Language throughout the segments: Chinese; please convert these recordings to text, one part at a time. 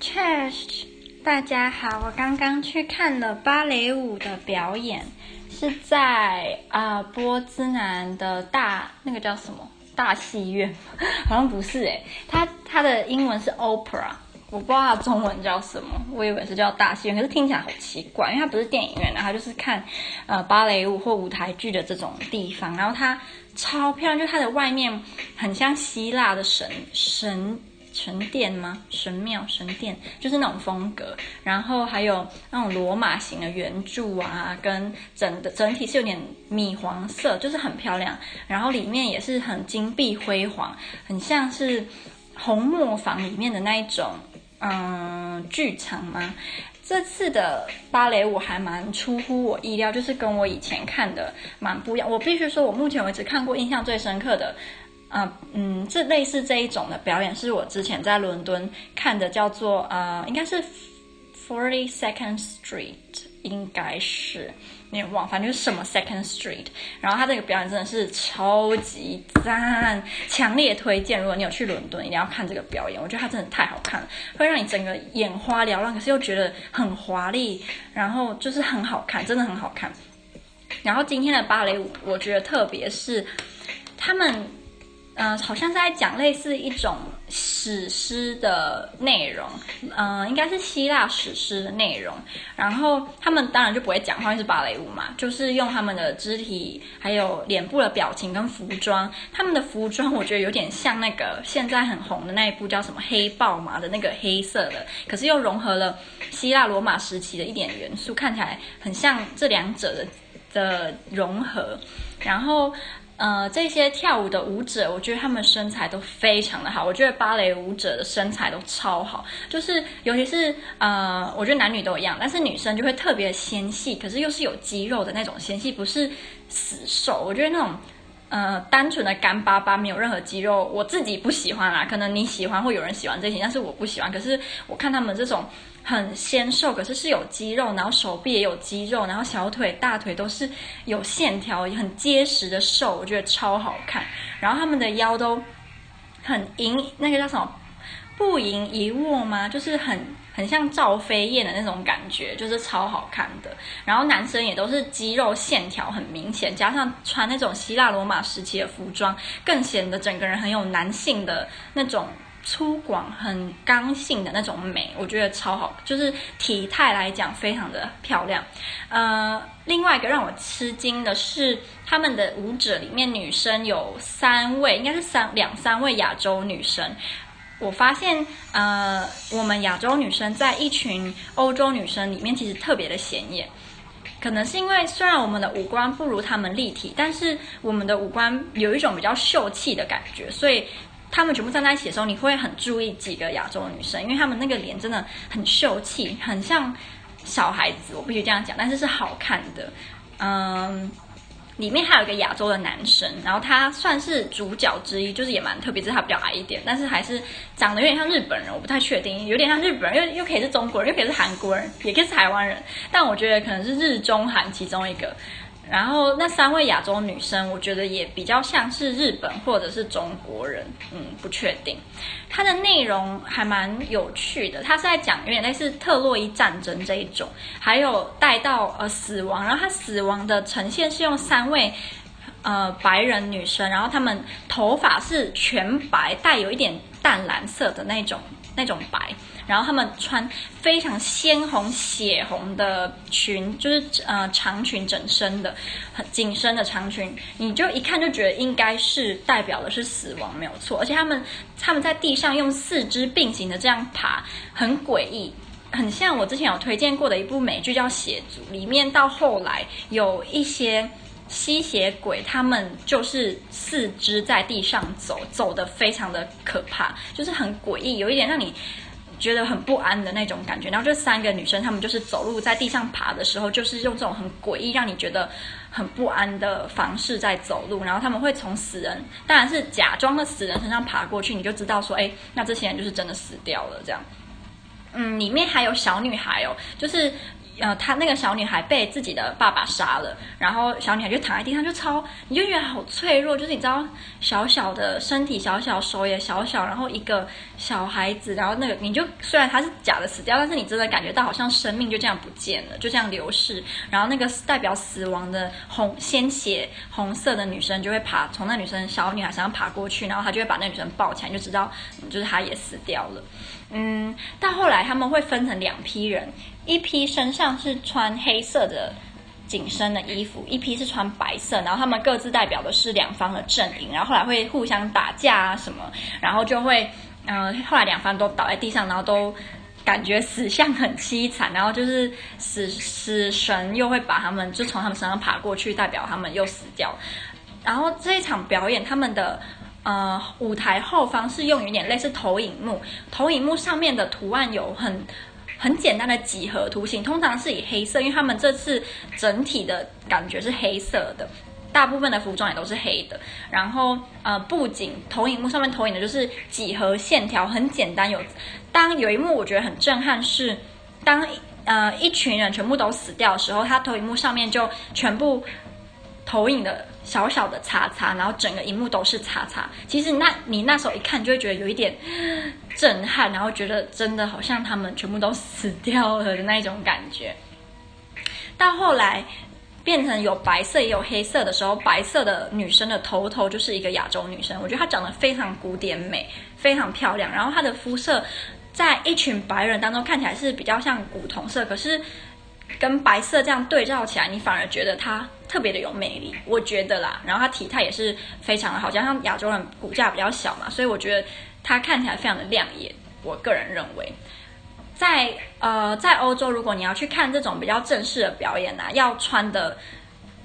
Cheers，大家好，我刚刚去看了芭蕾舞的表演，是在啊、波兹南的大那个叫什么大戏院，好像不是诶，它它的英文是 Opera，我不知道它中文叫什么，我以为是叫大戏院，可是听起来好奇怪，因为它不是电影院，然后就是看呃芭蕾舞或舞台剧的这种地方，然后它超漂亮，就它的外面很像希腊的神神。神殿吗？神庙、神殿就是那种风格，然后还有那种罗马型的圆柱啊，跟整的整体是有点米黄色，就是很漂亮。然后里面也是很金碧辉煌，很像是红磨坊里面的那一种，嗯，剧场吗？这次的芭蕾舞还蛮出乎我意料，就是跟我以前看的蛮不一样。我必须说，我目前为止看过印象最深刻的。啊，嗯，这类似这一种的表演是我之前在伦敦看的，叫做呃，应该是 Forty Second Street，应该是，你忘，反正就是什么 Second Street。然后他这个表演真的是超级赞，强烈推荐。如果你有去伦敦，一定要看这个表演。我觉得它真的太好看了，会让你整个眼花缭乱，可是又觉得很华丽，然后就是很好看，真的很好看。然后今天的芭蕾舞，我觉得特别是他们。嗯、好像是在讲类似一种史诗的内容，嗯、呃，应该是希腊史诗的内容。然后他们当然就不会讲话，因为是芭蕾舞嘛，就是用他们的肢体，还有脸部的表情跟服装。他们的服装我觉得有点像那个现在很红的那一部叫什么《黑豹》嘛的那个黑色的，可是又融合了希腊罗马时期的一点元素，看起来很像这两者的的融合。然后。呃，这些跳舞的舞者，我觉得他们身材都非常的好。我觉得芭蕾舞者的身材都超好，就是尤其是呃，我觉得男女都一样，但是女生就会特别纤细，可是又是有肌肉的那种纤细，不是死瘦。我觉得那种呃，单纯的干巴巴，没有任何肌肉，我自己不喜欢啦。可能你喜欢，或有人喜欢这些，但是我不喜欢。可是我看他们这种。很纤瘦，可是是有肌肉，然后手臂也有肌肉，然后小腿、大腿都是有线条，很结实的瘦，我觉得超好看。然后他们的腰都很盈，那个叫什么？不盈一握吗？就是很很像赵飞燕的那种感觉，就是超好看的。然后男生也都是肌肉线条很明显，加上穿那种希腊罗马时期的服装，更显得整个人很有男性的那种。粗犷、很刚性的那种美，我觉得超好，就是体态来讲非常的漂亮。呃，另外一个让我吃惊的是，他们的舞者里面女生有三位，应该是三两三位亚洲女生。我发现，呃，我们亚洲女生在一群欧洲女生里面其实特别的显眼，可能是因为虽然我们的五官不如他们立体，但是我们的五官有一种比较秀气的感觉，所以。他们全部站在一起的时候，你会很注意几个亚洲女生，因为他们那个脸真的很秀气，很像小孩子。我必须这样讲，但是是好看的。嗯，里面还有一个亚洲的男生，然后他算是主角之一，就是也蛮特别，就是他比较矮一点，但是还是长得有点像日本人，我不太确定，有点像日本人，又又可以是中国人，又可以是韩国人，也可以是台湾人，但我觉得可能是日中韩其中一个。然后那三位亚洲女生，我觉得也比较像是日本或者是中国人，嗯，不确定。它的内容还蛮有趣的，它是在讲有点类似特洛伊战争这一种，还有带到呃死亡，然后它死亡的呈现是用三位呃白人女生，然后她们头发是全白，带有一点淡蓝色的那种那种白。然后他们穿非常鲜红、血红的裙，就是呃长裙整身的，很紧身的长裙，你就一看就觉得应该是代表的是死亡，没有错。而且他们他们在地上用四肢并行的这样爬，很诡异，很像我之前有推荐过的一部美剧叫《血族》，里面到后来有一些吸血鬼，他们就是四肢在地上走，走得非常的可怕，就是很诡异，有一点让你。觉得很不安的那种感觉，然后这三个女生，她们就是走路在地上爬的时候，就是用这种很诡异、让你觉得很不安的方式在走路。然后他们会从死人，当然是假装的死人身上爬过去，你就知道说，哎，那这些人就是真的死掉了。这样，嗯，里面还有小女孩哦，就是呃，她那个小女孩被自己的爸爸杀了，然后小女孩就躺在地上，就超，你就觉得好脆弱，就是你知道，小小的身体小小，手也小小，然后一个小孩子，然后那个你就虽然他是假的死掉，但是你真的感觉到好像生命就这样不见了，就这样流逝，然后那个代表死亡的红鲜血红色的女生就会爬从那女生小女孩身上爬过去，然后她就会把那女生抱起来，就知道就是她也死掉了。嗯，到后来他们会分成两批人，一批身上是穿黑色的紧身的衣服，一批是穿白色，然后他们各自代表的是两方的阵营，然后后来会互相打架啊什么，然后就会，嗯、后来两方都倒在地上，然后都感觉死相很凄惨，然后就是死死神又会把他们就从他们身上爬过去，代表他们又死掉，然后这一场表演他们的。呃，舞台后方是用有点类似投影幕，投影幕上面的图案有很很简单的几何图形，通常是以黑色，因为他们这次整体的感觉是黑色的，大部分的服装也都是黑的。然后呃，布景投影幕上面投影的就是几何线条，很简单。有当有一幕我觉得很震撼是，当呃一群人全部都死掉的时候，他投影幕上面就全部投影的。小小的叉叉，然后整个荧幕都是叉叉。其实那你那时候一看，就会觉得有一点震撼，然后觉得真的好像他们全部都死掉了的那种感觉。到后来变成有白色也有黑色的时候，白色的女生的头头就是一个亚洲女生，我觉得她长得非常古典美，非常漂亮。然后她的肤色在一群白人当中看起来是比较像古铜色，可是。跟白色这样对照起来，你反而觉得它特别的有魅力，我觉得啦。然后她体态也是非常的好，加上亚洲人骨架比较小嘛，所以我觉得她看起来非常的亮眼。我个人认为，在呃在欧洲，如果你要去看这种比较正式的表演啊，要穿的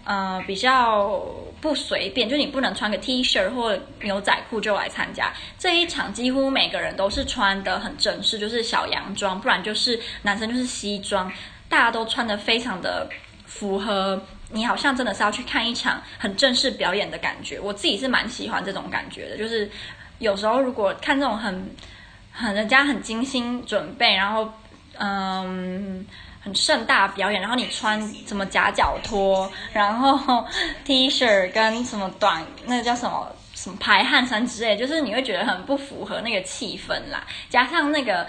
呃比较不随便，就你不能穿个 T 恤或牛仔裤就来参加这一场。几乎每个人都是穿的很正式，就是小洋装，不然就是男生就是西装。大家都穿得非常的符合，你好像真的是要去看一场很正式表演的感觉。我自己是蛮喜欢这种感觉的，就是有时候如果看这种很很人家很精心准备，然后嗯很盛大表演，然后你穿什么夹脚拖，然后 T 恤跟什么短那个叫什么什么排汗衫之类，就是你会觉得很不符合那个气氛啦，加上那个。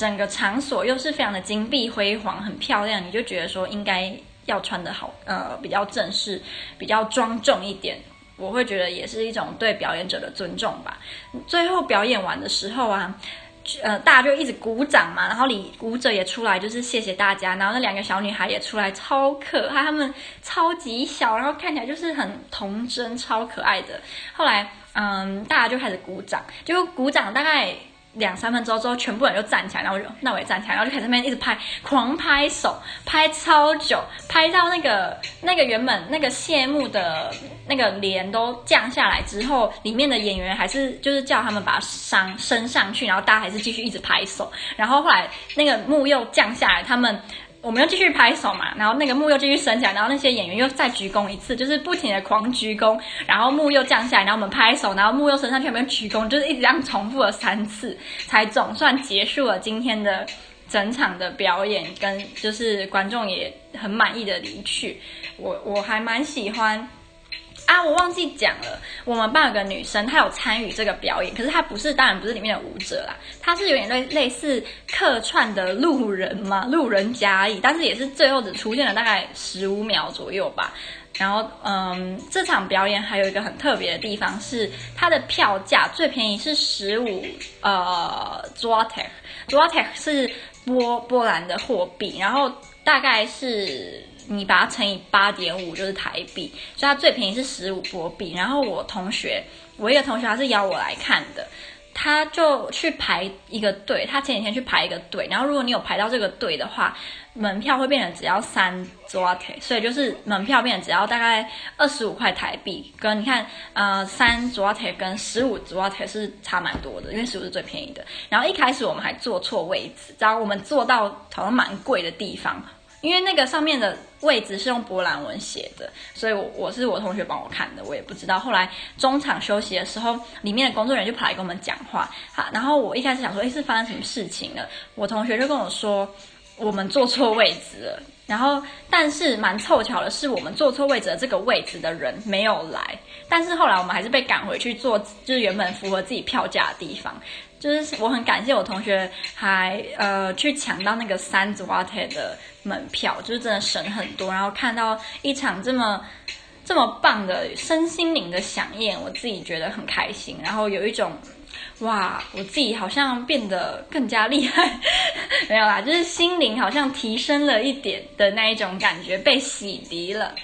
整个场所又是非常的金碧辉煌，很漂亮，你就觉得说应该要穿得好，呃，比较正式，比较庄重一点。我会觉得也是一种对表演者的尊重吧。最后表演完的时候啊，呃，大家就一直鼓掌嘛，然后礼舞者也出来，就是谢谢大家。然后那两个小女孩也出来，超可爱，她们超级小，然后看起来就是很童真，超可爱的。后来，嗯，大家就开始鼓掌，就鼓掌大概。两三分钟之后，全部人就站起来，然后就那我也站起来，然后就开始那边一直拍，狂拍手，拍超久，拍到那个那个原本那个谢幕的那个帘都降下来之后，里面的演员还是就是叫他们把伤升上去，然后大家还是继续一直拍手，然后后来那个幕又降下来，他们。我们又继续拍手嘛，然后那个幕又继续升起来，然后那些演员又再鞠躬一次，就是不停的狂鞠躬，然后幕又降下来，然后我们拍手，然后幕又升上去，我们又鞠躬，就是一直这样重复了三次，才总算结束了今天的整场的表演，跟就是观众也很满意的离去。我我还蛮喜欢。啊，我忘记讲了，我们班有个女生，她有参与这个表演，可是她不是，当然不是里面的舞者啦，她是有点类类似客串的路人嘛，路人甲乙，但是也是最后只出现了大概十五秒左右吧。然后，嗯，这场表演还有一个很特别的地方是，它的票价最便宜是十五呃 Zloty，Zloty 是波波兰的货币，然后大概是。你把它乘以八点五就是台币，所以它最便宜是十五波币。然后我同学，我一个同学他是邀我来看的，他就去排一个队，他前几天去排一个队。然后如果你有排到这个队的话，门票会变成只要三 zloty，所以就是门票变成只要大概二十五块台币。跟你看，呃，三 zloty 跟十五 zloty 是差蛮多的，因为十五是最便宜的。然后一开始我们还坐错位置，然后我们坐到好像蛮贵的地方。因为那个上面的位置是用波兰文写的，所以我我是我同学帮我看的，我也不知道。后来中场休息的时候，里面的工作人员就跑来跟我们讲话，好，然后我一开始想说，哎，是发生什么事情了？我同学就跟我说，我们坐错位置了。然后，但是蛮凑巧的是，我们坐错位置的这个位置的人没有来。但是后来我们还是被赶回去坐，就是原本符合自己票价的地方。就是我很感谢我同学还呃去抢到那个三组 Water 的门票，就是真的省很多。然后看到一场这么这么棒的身心灵的饗宴，我自己觉得很开心。然后有一种。哇，我自己好像变得更加厉害，没有啦，就是心灵好像提升了一点的那一种感觉，被洗涤了。